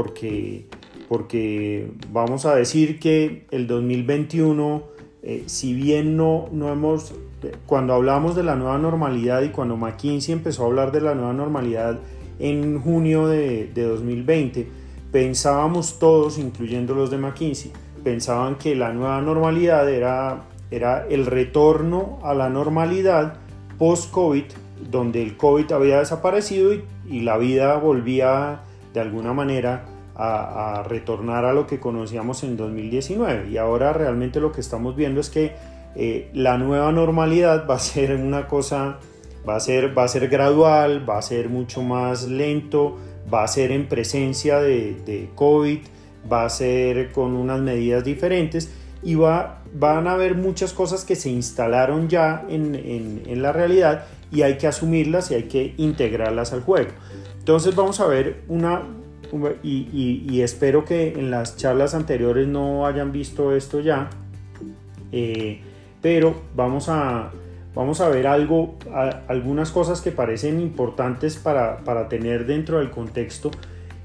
porque, porque vamos a decir que el 2021, eh, si bien no, no hemos, cuando hablamos de la nueva normalidad y cuando McKinsey empezó a hablar de la nueva normalidad en junio de, de 2020, pensábamos todos, incluyendo los de McKinsey, pensaban que la nueva normalidad era, era el retorno a la normalidad post-COVID, donde el COVID había desaparecido y, y, la vida volvía de alguna manera a, a, retornar a lo que conocíamos en 2019. Y ahora realmente lo que estamos viendo es que eh, la nueva normalidad va a ser una cosa, va a ser, va a ser gradual, va a ser mucho más lento, va a ser en presencia de, de COVID, va a ser con unas medidas diferentes y va, van a haber muchas cosas que se instalaron ya en, en, en, la realidad y hay que asumirlas y hay que integrarlas al juego. Entonces vamos a ver una, y, espero que en las charlas anteriores no hayan visto esto ya, eh, pero vamos a, vamos a ver algo, a, algunas cosas que parecen importantes para, para tener dentro del contexto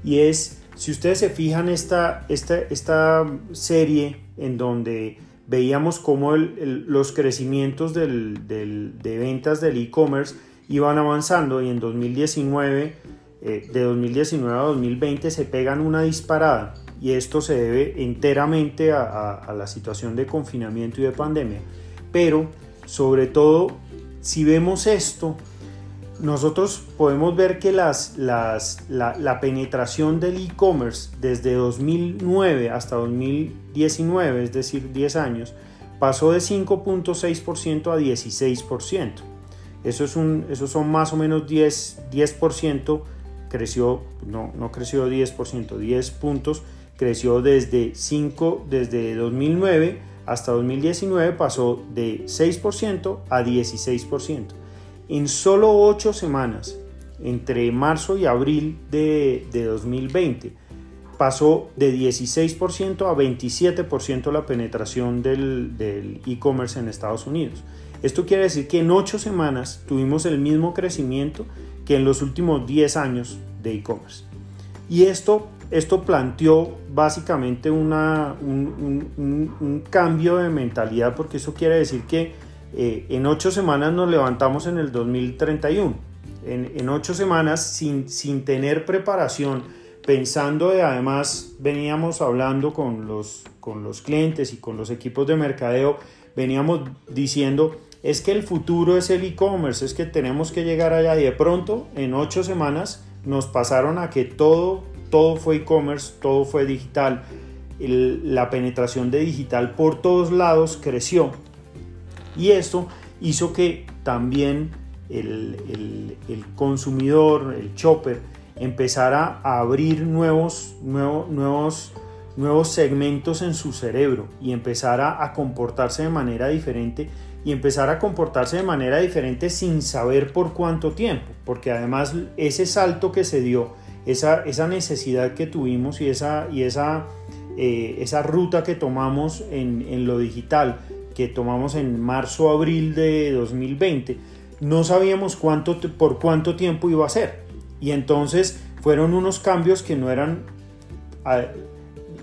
y es si ustedes se fijan esta, esta, esta serie en donde veíamos cómo los crecimientos de ventas del e-commerce iban avanzando y en 2019, eh, de 2019 a 2020 se pegan una disparada y esto se debe enteramente a, la situación de confinamiento y de pandemia. Pero sobre todo, si vemos esto, nosotros podemos ver que la, la, penetración del e-commerce desde 2009 hasta 2019, es decir, 10 años, pasó de 5.6% a 16%. Eso, es un, son más o menos 10%, 10% creció, no, no creció 10%, 10 puntos, creció desde 5, desde 2009 hasta 2019 pasó de 6% a 16% en solo 8 semanas, entre marzo y abril de, de 2020, pasó de 16% a 27% la penetración del e-commerce en Estados Unidos. Esto quiere decir que en 8 semanas tuvimos el mismo crecimiento que en los últimos 10 años de e-commerce. Y esto, esto planteó básicamente una, un, cambio de mentalidad porque eso quiere decir que eh, en ocho semanas nos levantamos en el 2031. En, en ocho semanas, sin, sin, tener preparación, pensando de además, veníamos hablando con los, con los clientes y con los equipos de mercadeo, veníamos diciendo, es que el futuro es el e-commerce, es que tenemos que llegar allá y de pronto, en ocho semanas, nos pasaron a que todo, todo fue e-commerce, todo fue digital. La penetración de digital por todos lados creció y esto hizo que también el, el, consumidor, el chopper, empezara a abrir nuevos, nuevos, nuevos segmentos en su cerebro y empezara a comportarse de manera diferente y empezar a comportarse de manera diferente sin saber por cuánto tiempo, porque además ese salto que se dio, esa, esa necesidad que tuvimos y esa, y esa, eh, esa ruta que tomamos en, en lo digital, que tomamos en marzo-abril de 2020, no sabíamos cuánto, por cuánto tiempo iba a ser. Y entonces fueron unos cambios que no eran...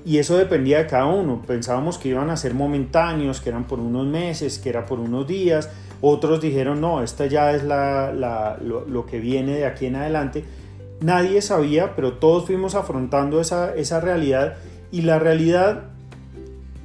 Y eso dependía de cada uno. Pensábamos que iban a ser momentáneos, que eran por unos meses, que era por unos días. Otros dijeron, no, esta ya es la, la, lo, que viene de aquí en adelante. Nadie sabía, pero todos fuimos afrontando esa, esa realidad. Y la realidad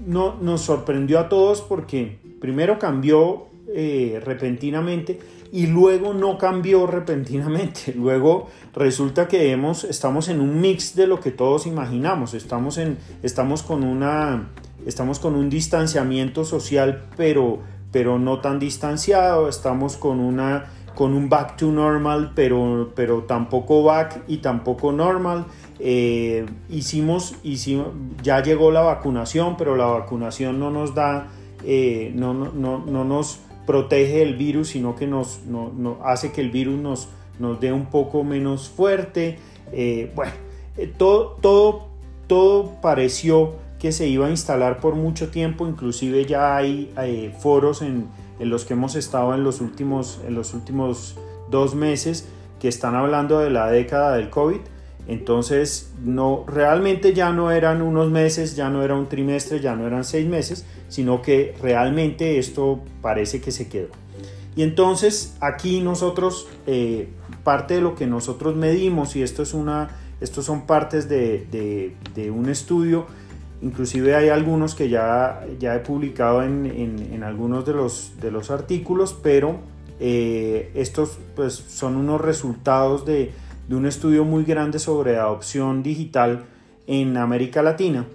no, nos sorprendió a todos porque primero cambió eh, repentinamente y luego no cambió repentinamente. Luego resulta que hemos, estamos en un mix de lo que todos imaginamos. Estamos, en, estamos, con, una, estamos con un distanciamiento social, pero, pero no tan distanciado. Estamos con, una, con un back to normal, pero, pero tampoco back y tampoco normal. Eh, hicimos, hicimos, ya llegó la vacunación, pero la vacunación no nos da, eh, no, no, no, no, nos protege el virus, sino que nos no, no hace que el virus nos, nos dé un poco menos fuerte. Eh, bueno, eh, todo, todo, todo pareció que se iba a instalar por mucho tiempo, inclusive ya hay eh, foros en, en, los que hemos estado en los, últimos, en los últimos dos meses que están hablando de la década del COVID Entonces, no, realmente ya no eran unos meses, ya no era un trimestre, ya no eran seis meses, sino que realmente esto parece que se quedó. Y entonces aquí nosotros, eh, parte de lo que nosotros medimos, y esto es una, estos son partes de, de, un estudio, inclusive hay algunos que ya, ya he publicado en, en, algunos de los, de los artículos, pero eh, estos pues, son unos resultados de, de un estudio muy grande sobre adopción digital en América Latina.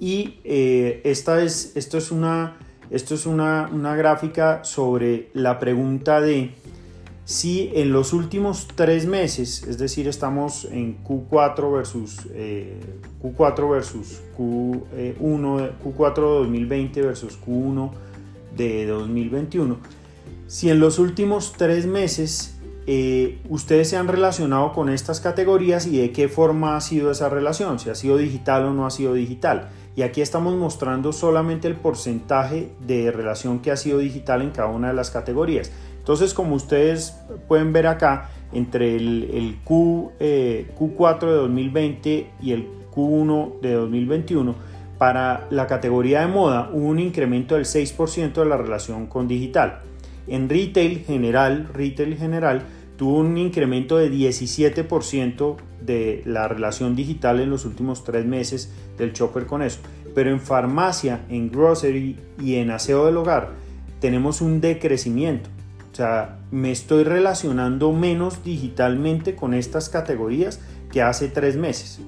Y eh, esta es, esto es, una, esto es una, una, gráfica sobre la pregunta de si en los últimos tres meses, es decir, estamos en Q4 versus Q4 versus Q1, Q4 de 2020 versus Q1 de 2021, si en los últimos tres meses eh, ustedes se han relacionado con estas categorías y de qué forma ha sido esa relación, si ha sido digital o no ha sido digital. Y aquí estamos mostrando solamente el porcentaje de relación que ha sido digital en cada una de las categorías. Entonces, como ustedes pueden ver acá, entre el, Q, Q4 de 2020 y el Q1 de 2021, para la categoría de moda hubo un incremento del 6% de la relación con digital. En retail general, retail general, tuvo un incremento de 17% de la relación digital en los últimos tres meses del Chopper con eso. Pero en farmacia, en grocery y en aseo del hogar tenemos un decrecimiento. O sea, me estoy relacionando menos digitalmente con estas categorías que hace tres meses.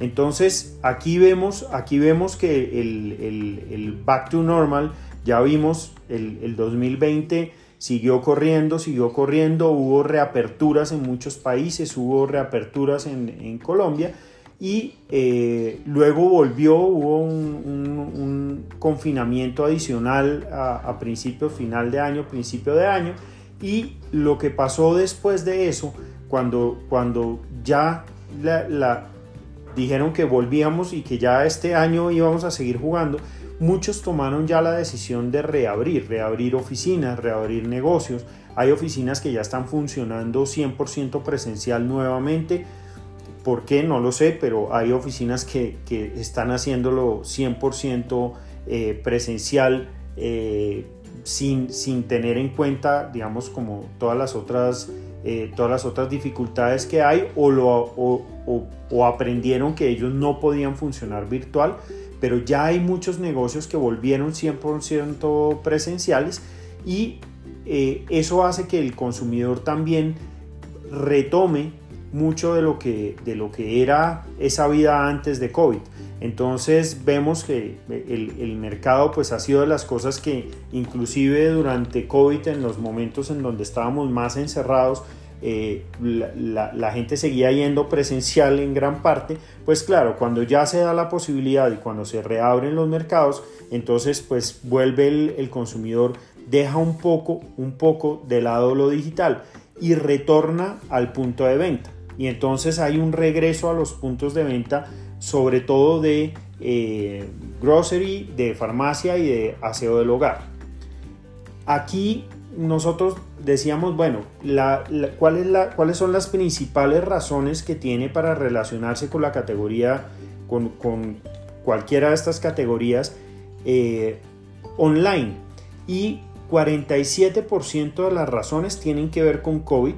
Entonces aquí vemos, aquí vemos que el back to normal, ya vimos el, 2020 siguió corriendo, siguió corriendo, hubo reaperturas en muchos países, hubo reaperturas en, Colombia y eh, luego volvió, hubo un, confinamiento adicional a, principio, final de año, principio de año. Y lo que pasó después de eso, cuando, cuando ya la, dijeron que volvíamos y que ya este año íbamos a seguir jugando, muchos tomaron ya la decisión de reabrir, reabrir oficinas, reabrir negocios. Hay oficinas que ya están funcionando 100% presencial nuevamente. ¿Por qué? No lo sé, pero hay oficinas que, están haciéndolo 100% eh, presencial eh, sin, sin, tener en cuenta, digamos, como todas las otras, eh, todas las otras dificultades que hay o, lo, o, o aprendieron que ellos no podían funcionar virtual pero ya hay muchos negocios que volvieron 100% presenciales y eh, eso hace que el consumidor también retome mucho de lo que, de lo que era esa vida antes de COVID. Entonces vemos que el, el, mercado pues ha sido de las cosas que inclusive durante COVID en los momentos en donde estábamos más encerrados eh, la, gente seguía yendo presencial en gran parte, pues claro, cuando ya se da la posibilidad y cuando se reabren los mercados, entonces pues vuelve el, consumidor, deja un poco, un poco de lado lo digital y retorna al punto de venta. Y entonces hay un regreso a los puntos de venta, sobre todo de eh, grocery, de farmacia y de aseo del hogar. Aquí nosotros decíamos, bueno, ¿cuál es la, ¿cuáles son las principales razones que tiene para relacionarse con la categoría, con, cualquiera de estas categorías eh, online? Y 47% de las razones tienen que ver con COVID,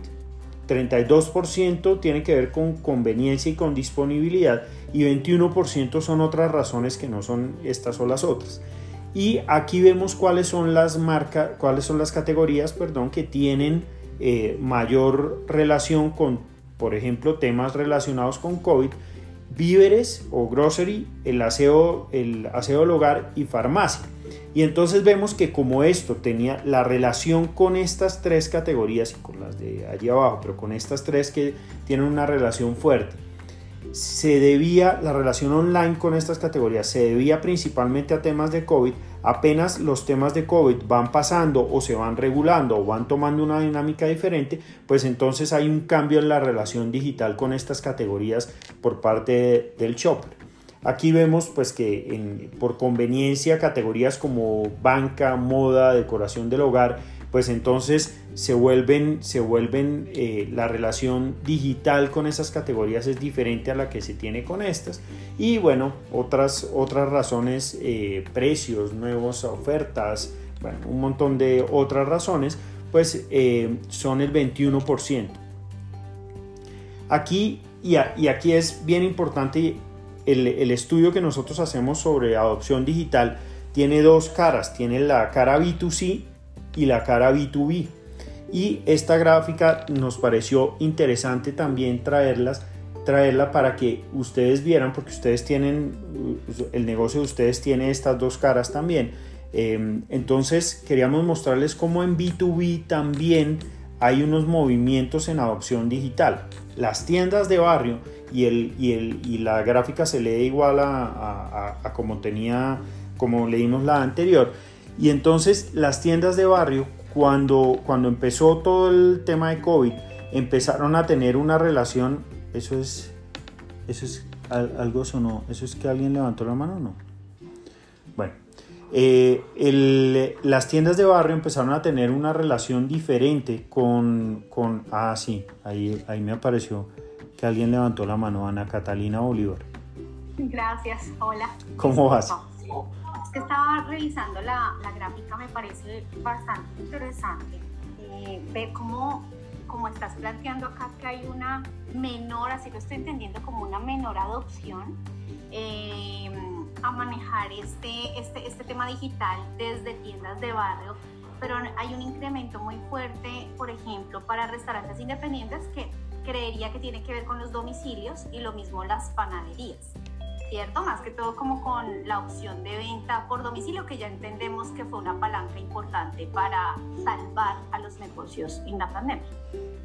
32% tienen que ver con conveniencia y con disponibilidad y 21% son otras razones que no son estas o las otras. Y aquí vemos cuáles son las marcas, cuáles son las categorías, perdón, que tienen eh, mayor relación con, por ejemplo, temas relacionados con COVID, víveres o grocery, el aseo, el aseo del hogar y farmacia. Y entonces vemos que como esto tenía la relación con estas tres categorías y con las de allí abajo, pero con estas tres que tienen una relación fuerte, se debía, la relación online con estas categorías se debía principalmente a temas de COVID, apenas los temas de COVID van pasando o se van regulando o van tomando una dinámica diferente, pues entonces hay un cambio en la relación digital con estas categorías por parte del shopper. Aquí vemos pues que por conveniencia categorías como banca, moda, decoración del hogar pues entonces se vuelven, se vuelven eh, la relación digital con esas categorías es diferente a la que se tiene con estas. Y bueno, otras, otras razones, eh, precios, nuevas ofertas, bueno, un montón de otras razones, pues eh, son el 21%. Aquí, y, aquí es bien importante, el, el estudio que nosotros hacemos sobre adopción digital tiene dos caras, tiene la cara B2C y la cara B2B. Y esta gráfica nos pareció interesante también traerlas, traerla para que ustedes vieran, porque ustedes tienen, el negocio de ustedes tiene estas dos caras también. Em, entonces queríamos mostrarles cómo en B2B también hay unos movimientos en adopción digital. Las tiendas de barrio y, el, y, el, y la gráfica se lee igual a, a, a como tenía, como leímos la anterior y entonces las tiendas de barrio, cuando, cuando empezó todo el tema de COVID, empezaron a tener una relación, eso es, eso es algo sonó, eso es que alguien levantó la mano o no. Bueno, eh, las tiendas de barrio empezaron a tener una relación diferente con, con ah, sí, ahí, ahí me apareció que alguien levantó la mano, Ana Catalina Bolívar. Gracias, hola. ¿Cómo vas? Que estaba revisando la, gráfica, me parece bastante interesante eh, ver cómo, cómo estás planteando acá que hay una menor, así lo estoy entendiendo, como una menor adopción eh, a manejar este, este, este tema digital desde tiendas de barrio, pero hay un incremento muy fuerte, por ejemplo, para restaurantes independientes que creería que tiene que ver con los domicilios y lo mismo las panaderías. ¿Cierto? Más que todo como con la opción de venta por domicilio, que ya entendemos que fue una palanca importante para salvar a los negocios en la pandemia.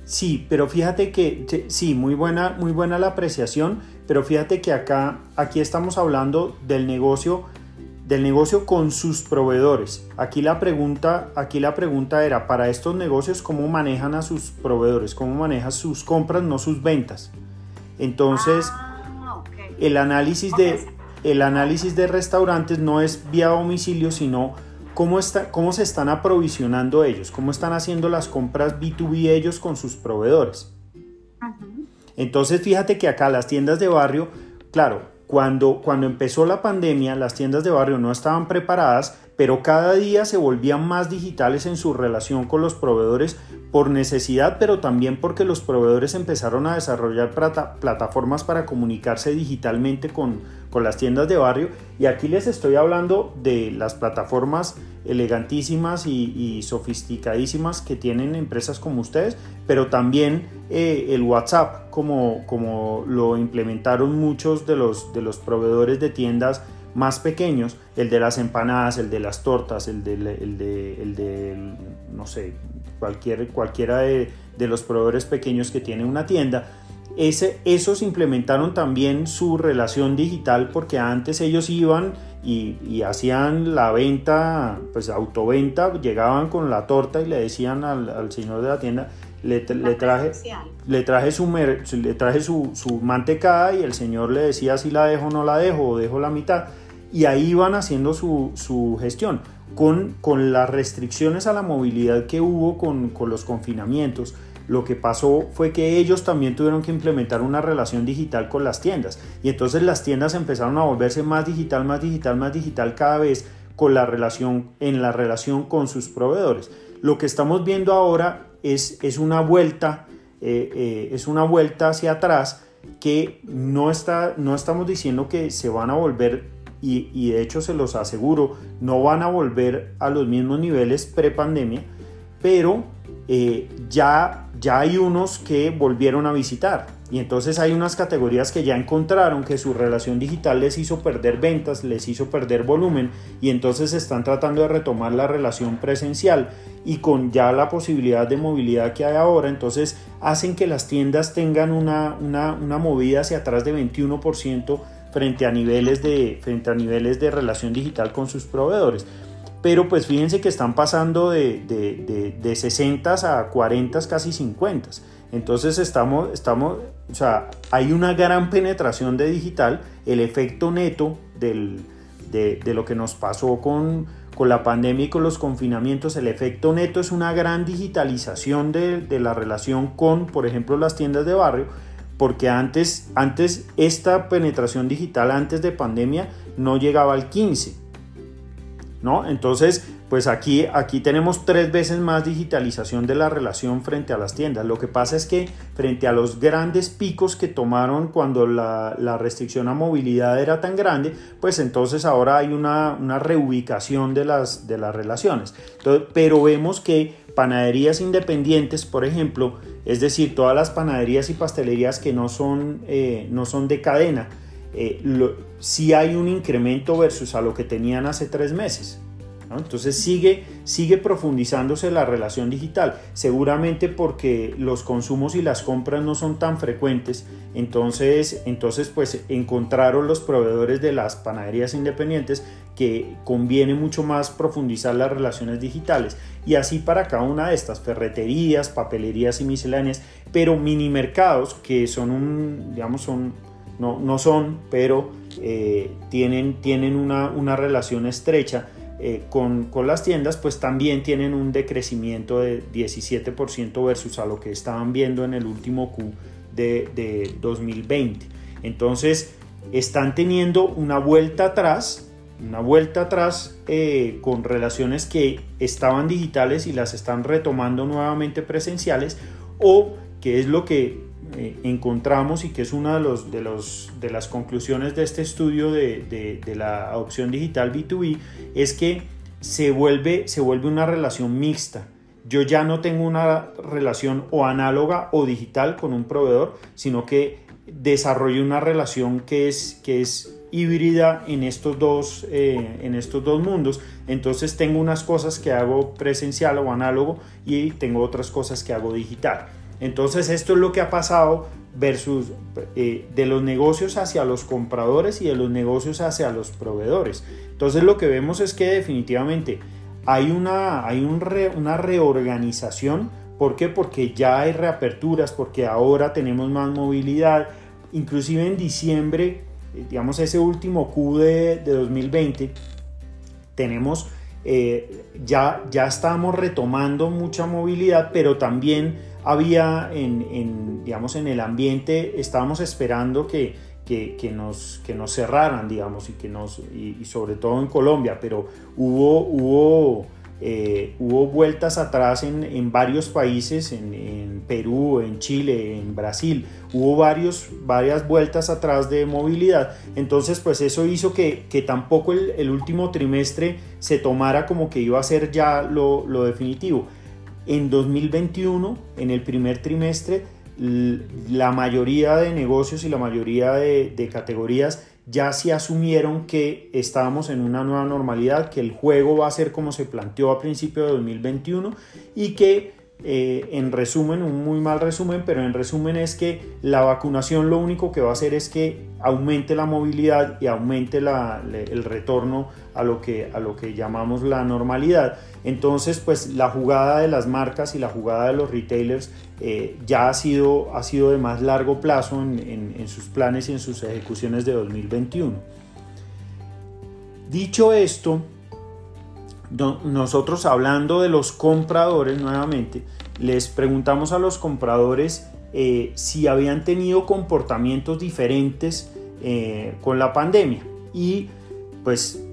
Sí, pero fíjate que sí, muy buena, muy buena la apreciación, pero fíjate que acá, aquí estamos hablando del negocio, del negocio con sus proveedores. Aquí la pregunta, aquí la pregunta era para estos negocios cómo manejan a sus proveedores, cómo manejan sus compras, no sus ventas. Entonces, ah el análisis de, el análisis de restaurantes no es vía domicilio, sino cómo, está, cómo se están aprovisionando ellos, cómo están haciendo las compras B2B ellos con sus proveedores. Entonces fíjate que acá las tiendas de barrio, claro, cuando, cuando empezó la pandemia, las tiendas de barrio no estaban preparadas, pero cada día se volvían más digitales en su relación con los proveedores por necesidad, pero también porque los proveedores empezaron a desarrollar plataformas para comunicarse digitalmente con, con las tiendas de barrio. Y aquí les estoy hablando de las plataformas elegantísimas y, sofisticadísimas que tienen empresas como ustedes, pero también eh, el WhatsApp, como, como lo implementaron muchos de los, de los proveedores de tiendas más pequeños, el de las empanadas, el de las tortas, el de, el de, el de no sé, cualquier, cualquiera de, de, los proveedores pequeños que tiene una tienda, ese, esos implementaron también su relación digital porque antes ellos iban y, y, hacían la venta, pues autoventa, llegaban con la torta y le decían al, al señor de la tienda, le, le, traje, le traje, su, le traje su, su, mantecada y el señor le decía si la dejo o no la dejo o dejo la mitad y ahí van haciendo su, gestión. Con, con, las restricciones a la movilidad que hubo con, con, los confinamientos, lo que pasó fue que ellos también tuvieron que implementar una relación digital con las tiendas. Y entonces las tiendas empezaron a volverse más digital, más digital, más digital cada vez con la relación, en la relación con sus proveedores. Lo que estamos viendo ahora es, es una vuelta, eh, eh, es una vuelta hacia atrás que no, está, no estamos diciendo que se van a volver y, de hecho se los aseguro, no van a volver a los mismos niveles pre-pandemia, pero eh, ya, ya hay unos que volvieron a visitar. Y entonces hay unas categorías que ya encontraron que su relación digital les hizo perder ventas, les hizo perder volumen y entonces están tratando de retomar la relación presencial y con ya la posibilidad de movilidad que hay ahora, entonces hacen que las tiendas tengan una, una, una movida hacia atrás de 21% frente a niveles de, frente a niveles de relación digital con sus proveedores. Pero pues fíjense que están pasando de, de, de, 60 a 40, casi 50. Entonces estamos, estamos, o sea, hay una gran penetración de digital, el efecto neto del, de, lo que nos pasó con, con la pandemia y con los confinamientos, el efecto neto es una gran digitalización de, de la relación con, por ejemplo, las tiendas de barrio, porque antes, antes esta penetración digital antes de pandemia no llegaba al 15. ¿No? Entonces, pues aquí, aquí tenemos tres veces más digitalización de la relación frente a las tiendas. Lo que pasa es que frente a los grandes picos que tomaron cuando la, restricción a movilidad era tan grande, pues entonces ahora hay una, reubicación de las, de las relaciones. pero vemos que panaderías independientes, por ejemplo, es decir, todas las panaderías y pastelerías que no son, eh, no son de cadena, eh, sí hay un incremento versus a lo que tenían hace tres meses. Entonces sigue, sigue profundizándose la relación digital, seguramente porque los consumos y las compras no son tan frecuentes, entonces, entonces pues encontraron los proveedores de las panaderías independientes que conviene mucho más profundizar las relaciones digitales y así para cada una de estas ferreterías, papelerías y misceláneas, pero mini mercados que son un, digamos, son, no, no son, pero eh, tienen, tienen una, una relación estrecha eh, con, las tiendas, pues también tienen un decrecimiento de 17% versus a lo que estaban viendo en el último Q de, 2020. Entonces, están teniendo una vuelta atrás, una vuelta atrás eh, con relaciones que estaban digitales y las están retomando nuevamente presenciales, o que es lo que eh, encontramos y que es una de, los, de, los, de, las conclusiones de este estudio de, de, la adopción digital B2B, es que se vuelve, se vuelve una relación mixta. Yo ya no tengo una relación o análoga o digital con un proveedor, sino que desarrollo una relación que es, que es híbrida en estos, dos, eh, en estos dos mundos. Entonces tengo unas cosas que hago presencial o análogo y tengo otras cosas que hago digital. Entonces esto es lo que ha pasado versus eh, de los negocios hacia los compradores y de los negocios hacia los proveedores. Entonces lo que vemos es que definitivamente hay una, hay una reorganización. ¿Por qué? Porque ya hay reaperturas, porque ahora tenemos más movilidad. Inclusive en diciembre, eh, digamos ese último Q de, 2020, tenemos eh, ya, ya estamos retomando mucha movilidad, pero también había en, digamos, en el ambiente, estábamos esperando que, que, nos, que nos cerraran, digamos, y, que nos, y, sobre todo en Colombia, pero hubo, hubo, eh, hubo vueltas atrás en, en varios países, en, en, Perú, en Chile, en Brasil, hubo varios, varias vueltas atrás de movilidad, entonces pues eso hizo que, que tampoco el, el, último trimestre se tomara como que iba a ser ya lo, lo definitivo. En 2021, en el primer trimestre, la mayoría de negocios y la mayoría de, categorías ya se asumieron que estábamos en una nueva normalidad, que el juego va a ser como se planteó a principio de 2021 y que eh, en resumen, un muy mal resumen, pero en resumen es que la vacunación lo único que va a hacer es que aumente la movilidad y aumente el retorno a lo, que, a lo que llamamos la normalidad. Entonces, pues la jugada de las marcas y la jugada de los retailers eh, ya ha sido, ha sido de más largo plazo en, en sus planes y en sus ejecuciones de 2021. Dicho esto, nosotros hablando de los compradores nuevamente, les preguntamos a los compradores eh, si habían tenido comportamientos diferentes eh, con la pandemia. Y pues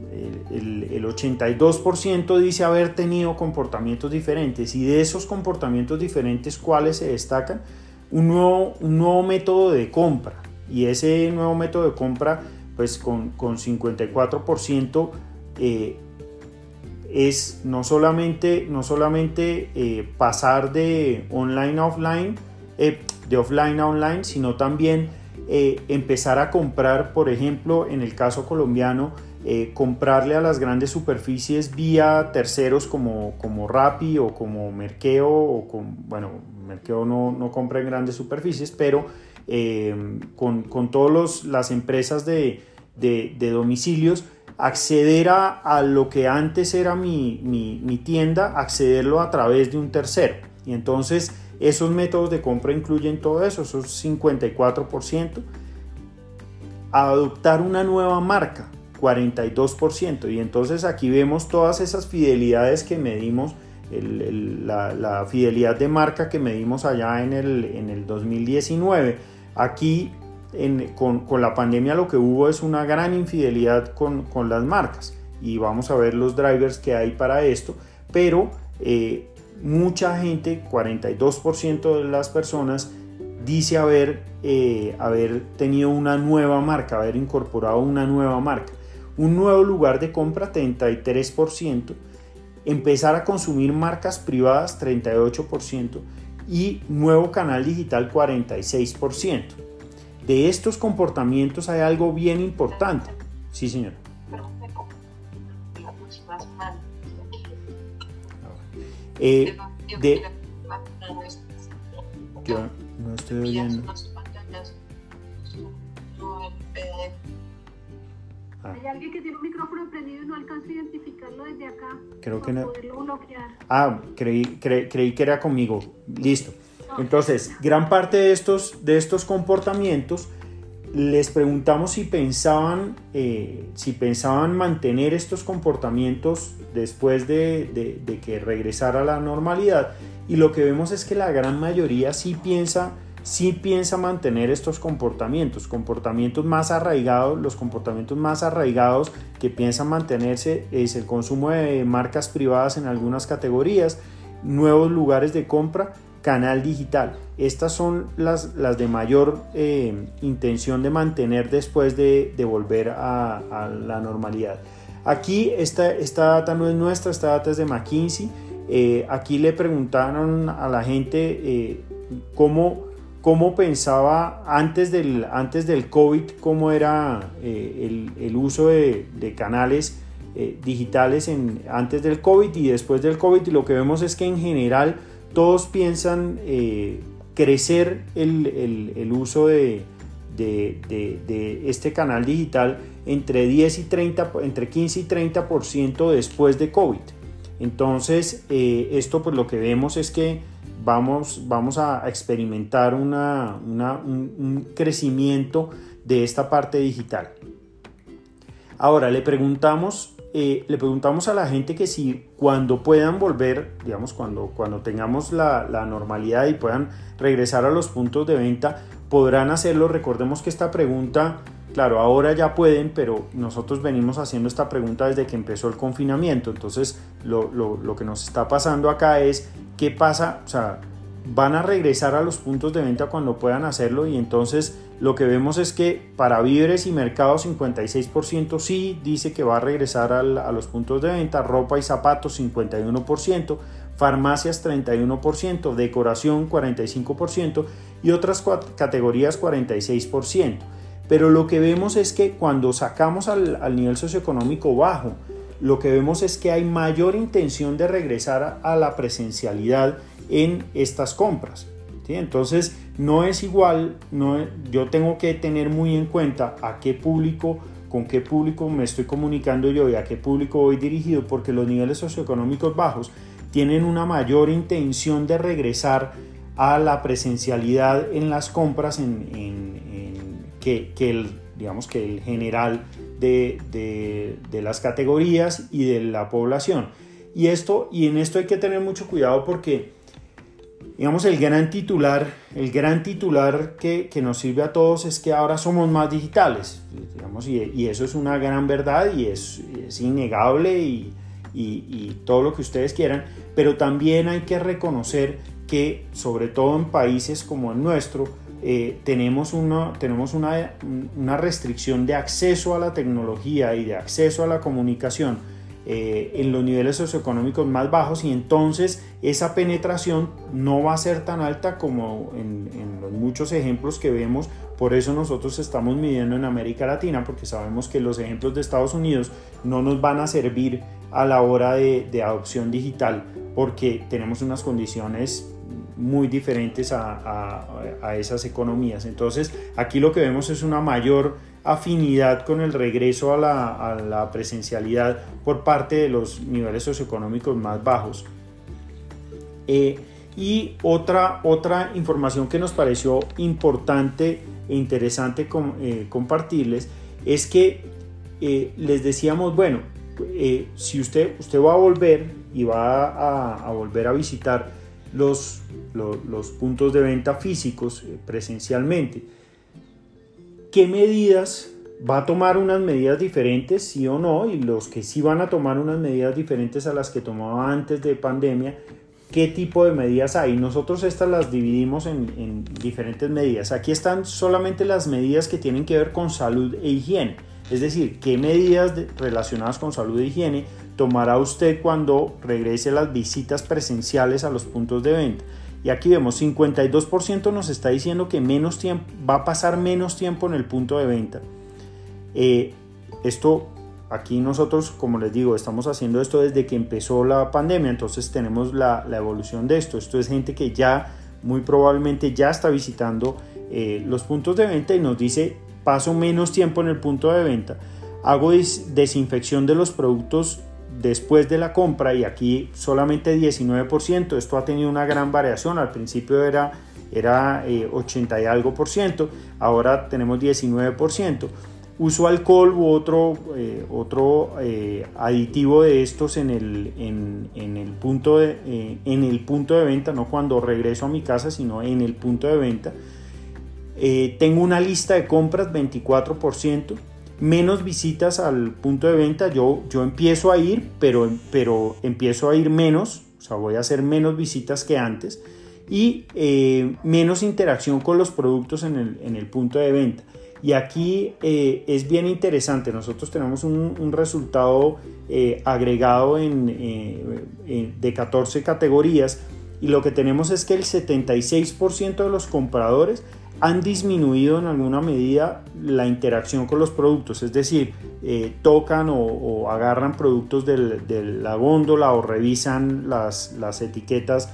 el, el 82% dice haber tenido comportamientos diferentes. Y de esos comportamientos diferentes cuáles se destacan un nuevo, un nuevo método de compra. Y ese nuevo método de compra pues con, con 54% eh, es no solamente, no solamente eh, pasar de online a offline, eh, de offline a online, sino también eh, empezar a comprar, por ejemplo, en el caso colombiano, comprarle a las grandes superficies vía terceros como, como Rappi o como Merkeo, o bueno, Merkeo no, no compra en grandes superficies, pero con, con todas las empresas de, de domicilios, acceder a, lo que antes era mi, mi, tienda, accederlo a través de un tercero. Y entonces esos métodos de compra incluyen todo eso, esos 54%. Adoptar una nueva marca. 42%. Y entonces aquí vemos todas esas fidelidades que medimos, la, fidelidad de marca que medimos allá en el, en el 2019. Aquí con, la pandemia lo que hubo es una gran infidelidad con, con, las marcas y vamos a ver los drivers que hay para esto, pero eh, mucha gente, 42% de las personas, dice haber, eh, haber tenido una nueva marca, haber incorporado una nueva marca. Un nuevo lugar de compra, 33%. Empezar a consumir marcas privadas, 38%. Y nuevo canal digital, 46%. De estos comportamientos hay algo bien importante. Sí, señor. Eh, de, yo no estoy oyendo. Ah. Hay alguien que tiene un micrófono prendido y no alcanza a identificarlo desde acá. Creo que no. Ah, creí, creí que era conmigo. Listo. Entonces, gran parte de estos, de estos comportamientos les preguntamos si pensaban, eh, si pensaban mantener estos comportamientos después de, que regresara a la normalidad. Y lo que vemos es que la gran mayoría sí piensa, sí piensa mantener estos comportamientos, comportamientos más arraigados, los comportamientos más arraigados que piensan mantenerse es el consumo de marcas privadas en algunas categorías, nuevos lugares de compra canal digital. Estas son las, las de mayor eh, intención de mantener después de, de volver a, la normalidad. Aquí esta, esta data no es nuestra, esta data es de McKinsey. Eh, aquí le preguntaron a la gente eh, cómo, cómo pensaba antes del, antes del COVID, cómo era el, el, uso de, de canales digitales en, antes del COVID y después del COVID. Y lo que vemos es que en general todos piensan eh, crecer el, uso de, este canal digital entre 10 y 30, entre 15 y 30% después de COVID. Entonces, eh, esto pues lo que vemos es que vamos, vamos a experimentar una, un crecimiento de esta parte digital. Ahora le preguntamos eh, le preguntamos a la gente que si cuando puedan volver, digamos, cuando, cuando tengamos la, normalidad y puedan regresar a los puntos de venta, podrán hacerlo. Recordemos que esta pregunta, claro, ahora ya pueden, pero nosotros venimos haciendo esta pregunta desde que empezó el confinamiento. Entonces, lo, lo que nos está pasando acá es, ¿qué pasa? O sea, van a regresar a los puntos de venta cuando puedan hacerlo y entonces lo que vemos es que para víveres y mercados 56% sí dice que va a regresar a los puntos de venta, ropa y zapatos 51%, farmacias 31%, decoración 45% y otras categorías 46%. Pero lo que vemos es que cuando sacamos al, al nivel socioeconómico bajo, lo que vemos es que hay mayor intención de regresar a la presencialidad en estas compras. Entonces, no es igual, no, yo tengo que tener muy en cuenta a qué público, con qué público me estoy comunicando yo y a qué público voy dirigido, porque los niveles socioeconómicos bajos tienen una mayor intención de regresar a la presencialidad en las compras que, el, digamos, que el general de, de las categorías y de la población. Y, esto, y en esto hay que tener mucho cuidado porque digamos, el gran titular, el gran titular que, nos sirve a todos es que ahora somos más digitales, digamos, y, eso es una gran verdad y es, innegable y, todo lo que ustedes quieran, pero también hay que reconocer que, sobre todo en países como el nuestro, eh, tenemos, una, tenemos una, una restricción de acceso a la tecnología y de acceso a la comunicación eh, en los niveles socioeconómicos más bajos y entonces esa penetración no va a ser tan alta como en, los muchos ejemplos que vemos. Por eso nosotros estamos midiendo en América Latina porque sabemos que los ejemplos de Estados Unidos no nos van a servir a la hora de, adopción digital porque tenemos unas condiciones muy diferentes a, a, esas economías. Entonces aquí lo que vemos es una mayor afinidad con el regreso a la, presencialidad por parte de los niveles socioeconómicos más bajos. Eh, y otra, otra información que nos pareció importante e interesante eh, compartirles es que les decíamos, bueno, si usted, usted va a volver y va a, volver a visitar los, puntos de venta físicos presencialmente, ¿qué medidas va a tomar unas medidas diferentes, sí o no? Y los que sí van a tomar unas medidas diferentes a las que tomaba antes de pandemia, qué tipo de medidas hay. Nosotros estas las dividimos en, diferentes medidas. Aquí están solamente las medidas que tienen que ver con salud e higiene. Es decir, qué medidas relacionadas con salud e higiene tomará usted cuando regrese las visitas presenciales a los puntos de venta. Y aquí vemos 52% nos está diciendo que menos tiempo, va a pasar menos tiempo en el punto de venta. Eh, esto Aquí nosotros, como les digo, estamos haciendo esto desde que empezó la pandemia, entonces tenemos la, evolución de esto. Esto es gente que ya muy probablemente ya está visitando eh, los puntos de venta y nos dice paso menos tiempo en el punto de venta, hago desinfección de los productos después de la compra y aquí solamente 19%, esto ha tenido una gran variación, al principio era, era 80 eh, y algo por ciento, ahora tenemos 19% uso alcohol u otro, eh, otro eh, aditivo de estos en el, en, el punto en el punto de venta, no cuando regreso a mi casa, sino en el punto de venta. tengo una lista de compras 24%, menos visitas al punto de venta, yo, yo empiezo a ir, pero, pero empiezo a ir menos, o sea, voy a hacer menos visitas que antes y menos interacción con los productos en el, en el punto de venta. Y aquí eh, es bien interesante, nosotros tenemos un, resultado eh, agregado eh, de 14 categorías y lo que tenemos es que el 76% de los compradores han disminuido en alguna medida la interacción con los productos, es decir, tocan o, agarran productos de la góndola o revisan las, etiquetas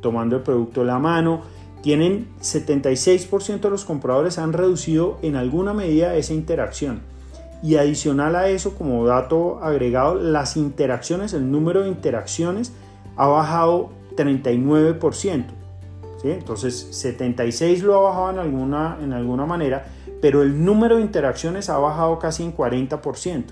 tomando el producto de la mano, tienen 76% de los compradores han reducido en alguna medida esa interacción. Y adicional a eso, como dato agregado, las interacciones, el número de interacciones ha bajado 39%. Entonces, 76 lo ha bajado en alguna, en alguna manera, pero el número de interacciones ha bajado casi en 40%.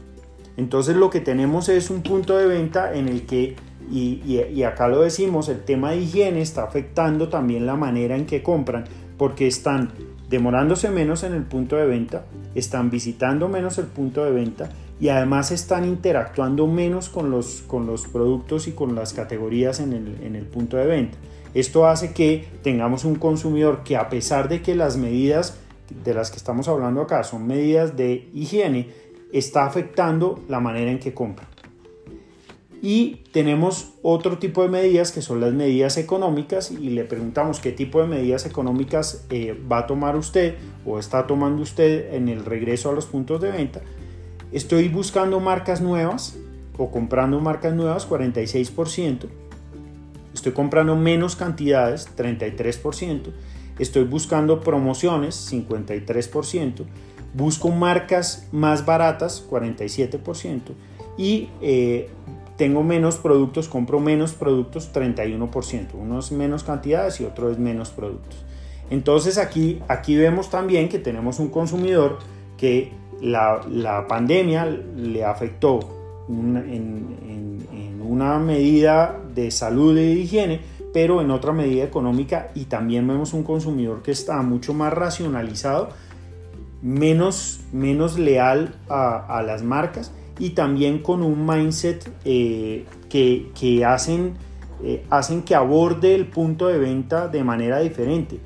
Entonces, lo que tenemos es un punto de venta en el que y, acá lo decimos, el tema de higiene está afectando también la manera en que compran, porque están demorándose menos en el punto de venta, están visitando menos el punto de venta y además están interactuando menos con los, con los productos y con las categorías en el, en el punto de venta. Esto hace que tengamos un consumidor que a pesar de que las medidas de las que estamos hablando acá son medidas de higiene, está afectando la manera en que compra. Y tenemos otro tipo de medidas que son las medidas económicas y le preguntamos qué tipo de medidas económicas eh, va a tomar usted o está tomando usted en el regreso a los puntos de venta. Estoy buscando marcas nuevas o comprando marcas nuevas, 46%. Estoy comprando menos cantidades, 33%. Estoy buscando promociones, 53%. Busco marcas más baratas, 47%. Y eh, tengo menos productos, compro menos productos, 31%. Unos menos cantidades y otro es menos productos. Entonces aquí, aquí vemos también que tenemos un consumidor que la, la pandemia le afectó en, una medida de salud y de higiene, pero en otra medida económica y también vemos un consumidor que está mucho más racionalizado, menos, menos leal a, las marcas y también con un mindset eh, que, hacen, eh, hacen que aborde el punto de venta de manera diferente.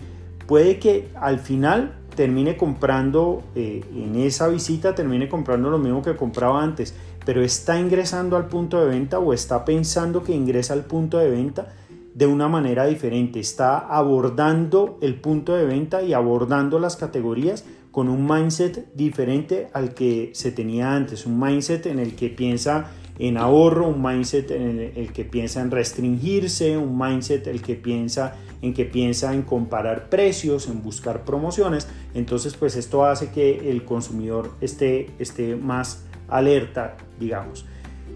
Puede que al final termine comprando eh, en esa visita, termine comprando lo mismo que compraba antes, pero está ingresando al punto de venta o está pensando que ingresa al punto de venta de una manera diferente, está abordando el punto de venta y abordando las categorías con un mindset diferente al que se tenía antes, un mindset en el que piensa en ahorro, un mindset en el, que piensa en restringirse, un mindset el que piensa en que piensa en comparar precios, en buscar promociones. Entonces, pues esto hace que el consumidor esté, esté más alerta, digamos.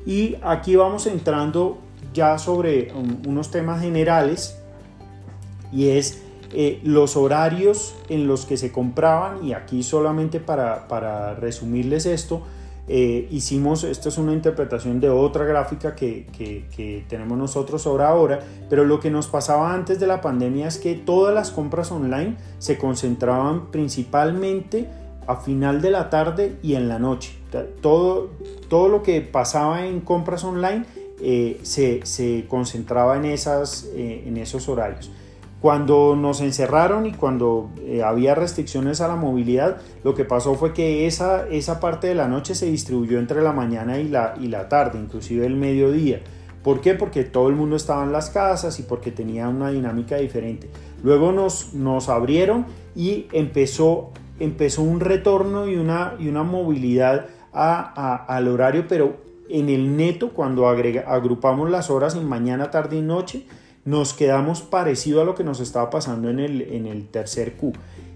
Y aquí vamos entrando ya sobre unos temas generales y es eh, los horarios en los que se compraban, y aquí solamente para, resumirles esto, eh, hicimos, esto es una interpretación de otra gráfica que, que, tenemos nosotros ahora, pero lo que nos pasaba antes de la pandemia es que todas las compras online se concentraban principalmente a final de la tarde y en la noche. Todo, todo lo que pasaba en compras online eh, se, se, concentraba en, esas, eh, en esos horarios. Cuando nos encerraron y cuando eh, había restricciones a la movilidad, lo que pasó fue que esa, esa parte de la noche se distribuyó entre la mañana y la, y la tarde, inclusive el mediodía. ¿Por qué? Porque todo el mundo estaba en las casas y porque tenía una dinámica diferente. Luego nos, nos abrieron y empezó, empezó un retorno y una, y una movilidad al horario, pero en el neto, cuando agrupamos las horas en mañana, tarde y noche, nos quedamos parecido a lo que nos estaba pasando en el, tercer Q.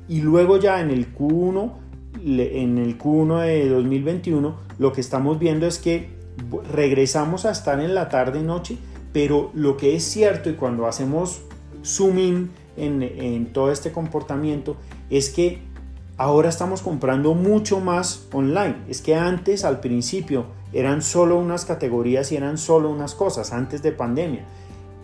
Y luego ya en el Q1, en el Q1 de 2021, lo que estamos viendo es que regresamos a estar en la tarde noche, pero lo que es cierto y cuando hacemos zoom in en todo este comportamiento es que ahora estamos comprando mucho más online. Es que antes, al principio, eran solo unas categorías y eran solo unas cosas, antes de pandemia.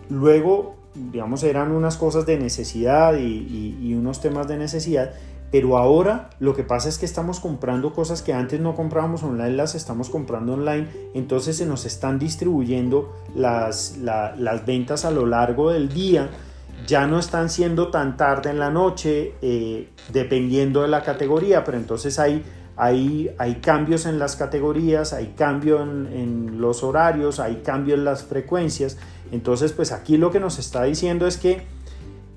Luego, digamos, eran unas cosas de necesidad y, unos temas de necesidad, pero ahora lo que pasa es que estamos comprando cosas que antes no comprábamos online, las estamos comprando online, entonces se nos están distribuyendo las, las ventas a lo largo del día, ya no están siendo tan tarde en la noche, eh, dependiendo de la categoría, pero entonces hay, hay, hay cambios en las categorías, hay cambio en, en los horarios, hay cambio en las frecuencias, entonces, pues aquí lo que nos está diciendo es que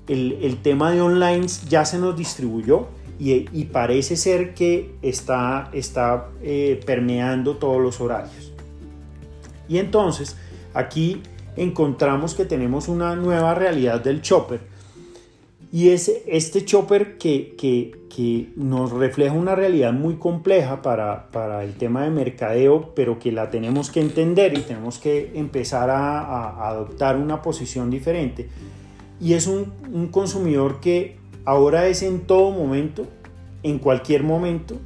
el, tema de online ya se nos distribuyó y, parece ser que está, está eh, permeando todos los horarios. Y entonces, aquí encontramos que tenemos una nueva realidad del chopper y es este chopper que, nos refleja una realidad muy compleja para, el tema de mercadeo, pero que la tenemos que entender y tenemos que empezar a, adoptar una posición diferente. Y es un consumidor que ahora es en todo momento, en cualquier momento,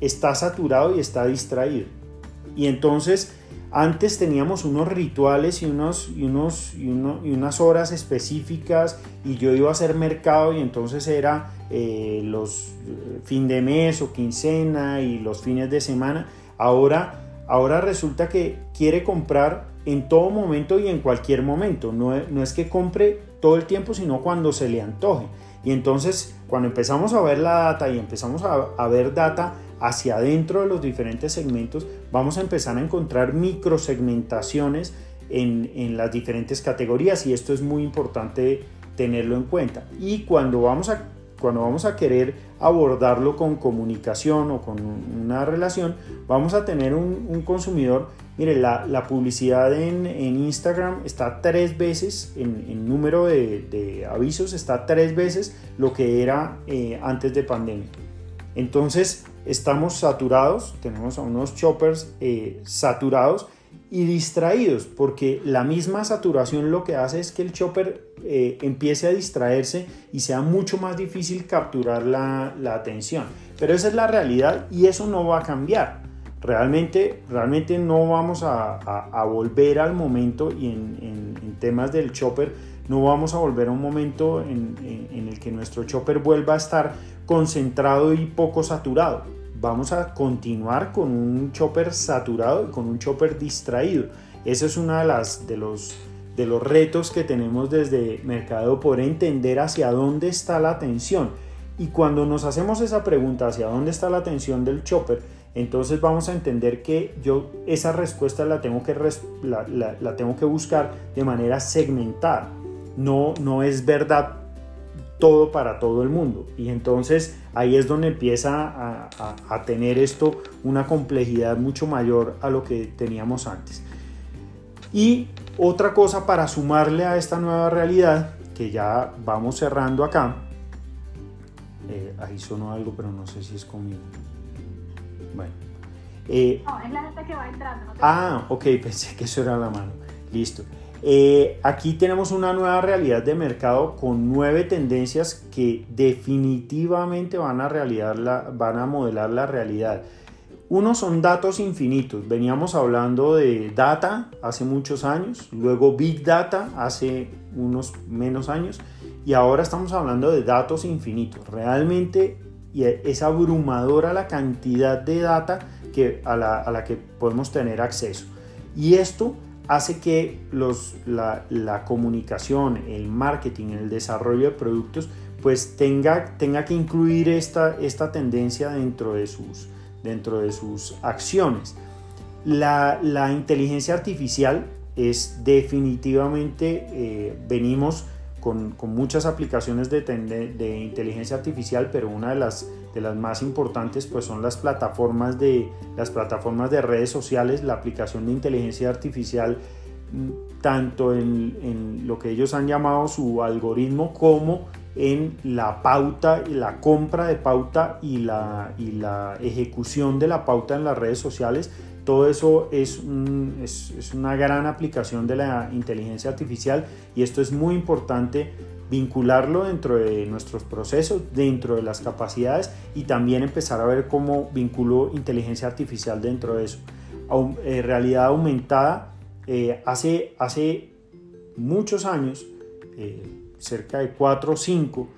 está saturado y está distraído. Y entonces antes teníamos unos rituales y, unos, y, unos, y, unas horas específicas y yo iba a hacer mercado y entonces era eh, los eh, fin de mes o quincena y los fines de semana. Ahora, ahora resulta que quiere comprar en todo momento y en cualquier momento. No, no es que compre todo el tiempo, sino cuando se le antoje. Y entonces cuando empezamos a ver la data y empezamos a ver data hacia adentro de los diferentes segmentos, vamos a empezar a encontrar microsegmentaciones en, en las diferentes categorías y esto es muy importante tenerlo en cuenta. Y cuando vamos a cuando vamos a querer abordarlo con comunicación o con una relación, vamos a tener un, consumidor, mire, la, publicidad en, Instagram está tres veces, en, número de, avisos, está tres veces lo que era eh, antes de pandemia. Entonces, estamos saturados, tenemos a unos choppers eh, saturados y distraídos, porque la misma saturación lo que hace es que el chopper eh, empiece a distraerse y sea mucho más difícil capturar la, atención. Pero esa es la realidad y eso no va a cambiar. Realmente, realmente no vamos a, volver al momento y en, temas del chopper no vamos a volver a un momento en, el que nuestro chopper vuelva a estar concentrado y poco saturado. Vamos a continuar con un chopper saturado y con un chopper distraído. Ese es uno de, de, los, retos que tenemos desde Mercado por entender hacia dónde está la atención. Y cuando nos hacemos esa pregunta hacia dónde está la atención del chopper, entonces vamos a entender que yo esa respuesta la tengo que, la tengo que buscar de manera segmentada. No, no es verdad todo para todo el mundo. Y entonces ahí es donde empieza a, tener esto una complejidad mucho mayor a lo que teníamos antes. Y otra cosa para sumarle a esta nueva realidad, que ya vamos cerrando acá, eh, ahí sonó algo, pero no sé si es conmigo. Bueno. Eh, no, es la gente que va entrando. ah, ok, pensé que eso era la mano. Listo. Eh, aquí tenemos una nueva realidad de mercado con nueve tendencias que definitivamente van a, realidad van a modelar la realidad. Uno son datos infinitos. Veníamos hablando de data hace muchos años, luego big data hace unos menos años y ahora estamos hablando de datos infinitos. Realmente es abrumadora la cantidad de data que, a, la, que podemos tener acceso. Y esto hace que los, la, comunicación, el marketing, el desarrollo de productos, pues tenga, tenga que incluir esta, esta tendencia dentro de sus, dentro de sus acciones. La, inteligencia artificial es definitivamente, eh, venimos con, muchas aplicaciones de, de, inteligencia artificial, pero una de las, de las más importantes pues son las plataformas, de, las plataformas de redes sociales, la aplicación de inteligencia artificial mm, tanto en, en lo que ellos han llamado su algoritmo como en la pauta, la compra de pauta y la, y la ejecución de la pauta en las redes sociales. Todo eso es, es, una gran aplicación de la inteligencia artificial y esto es muy importante vincularlo dentro de nuestros procesos, dentro de las capacidades y también empezar a ver cómo vinculo inteligencia artificial dentro de eso. Eh, realidad aumentada, eh, hace, hace muchos años, eh, cerca de 4 o 5,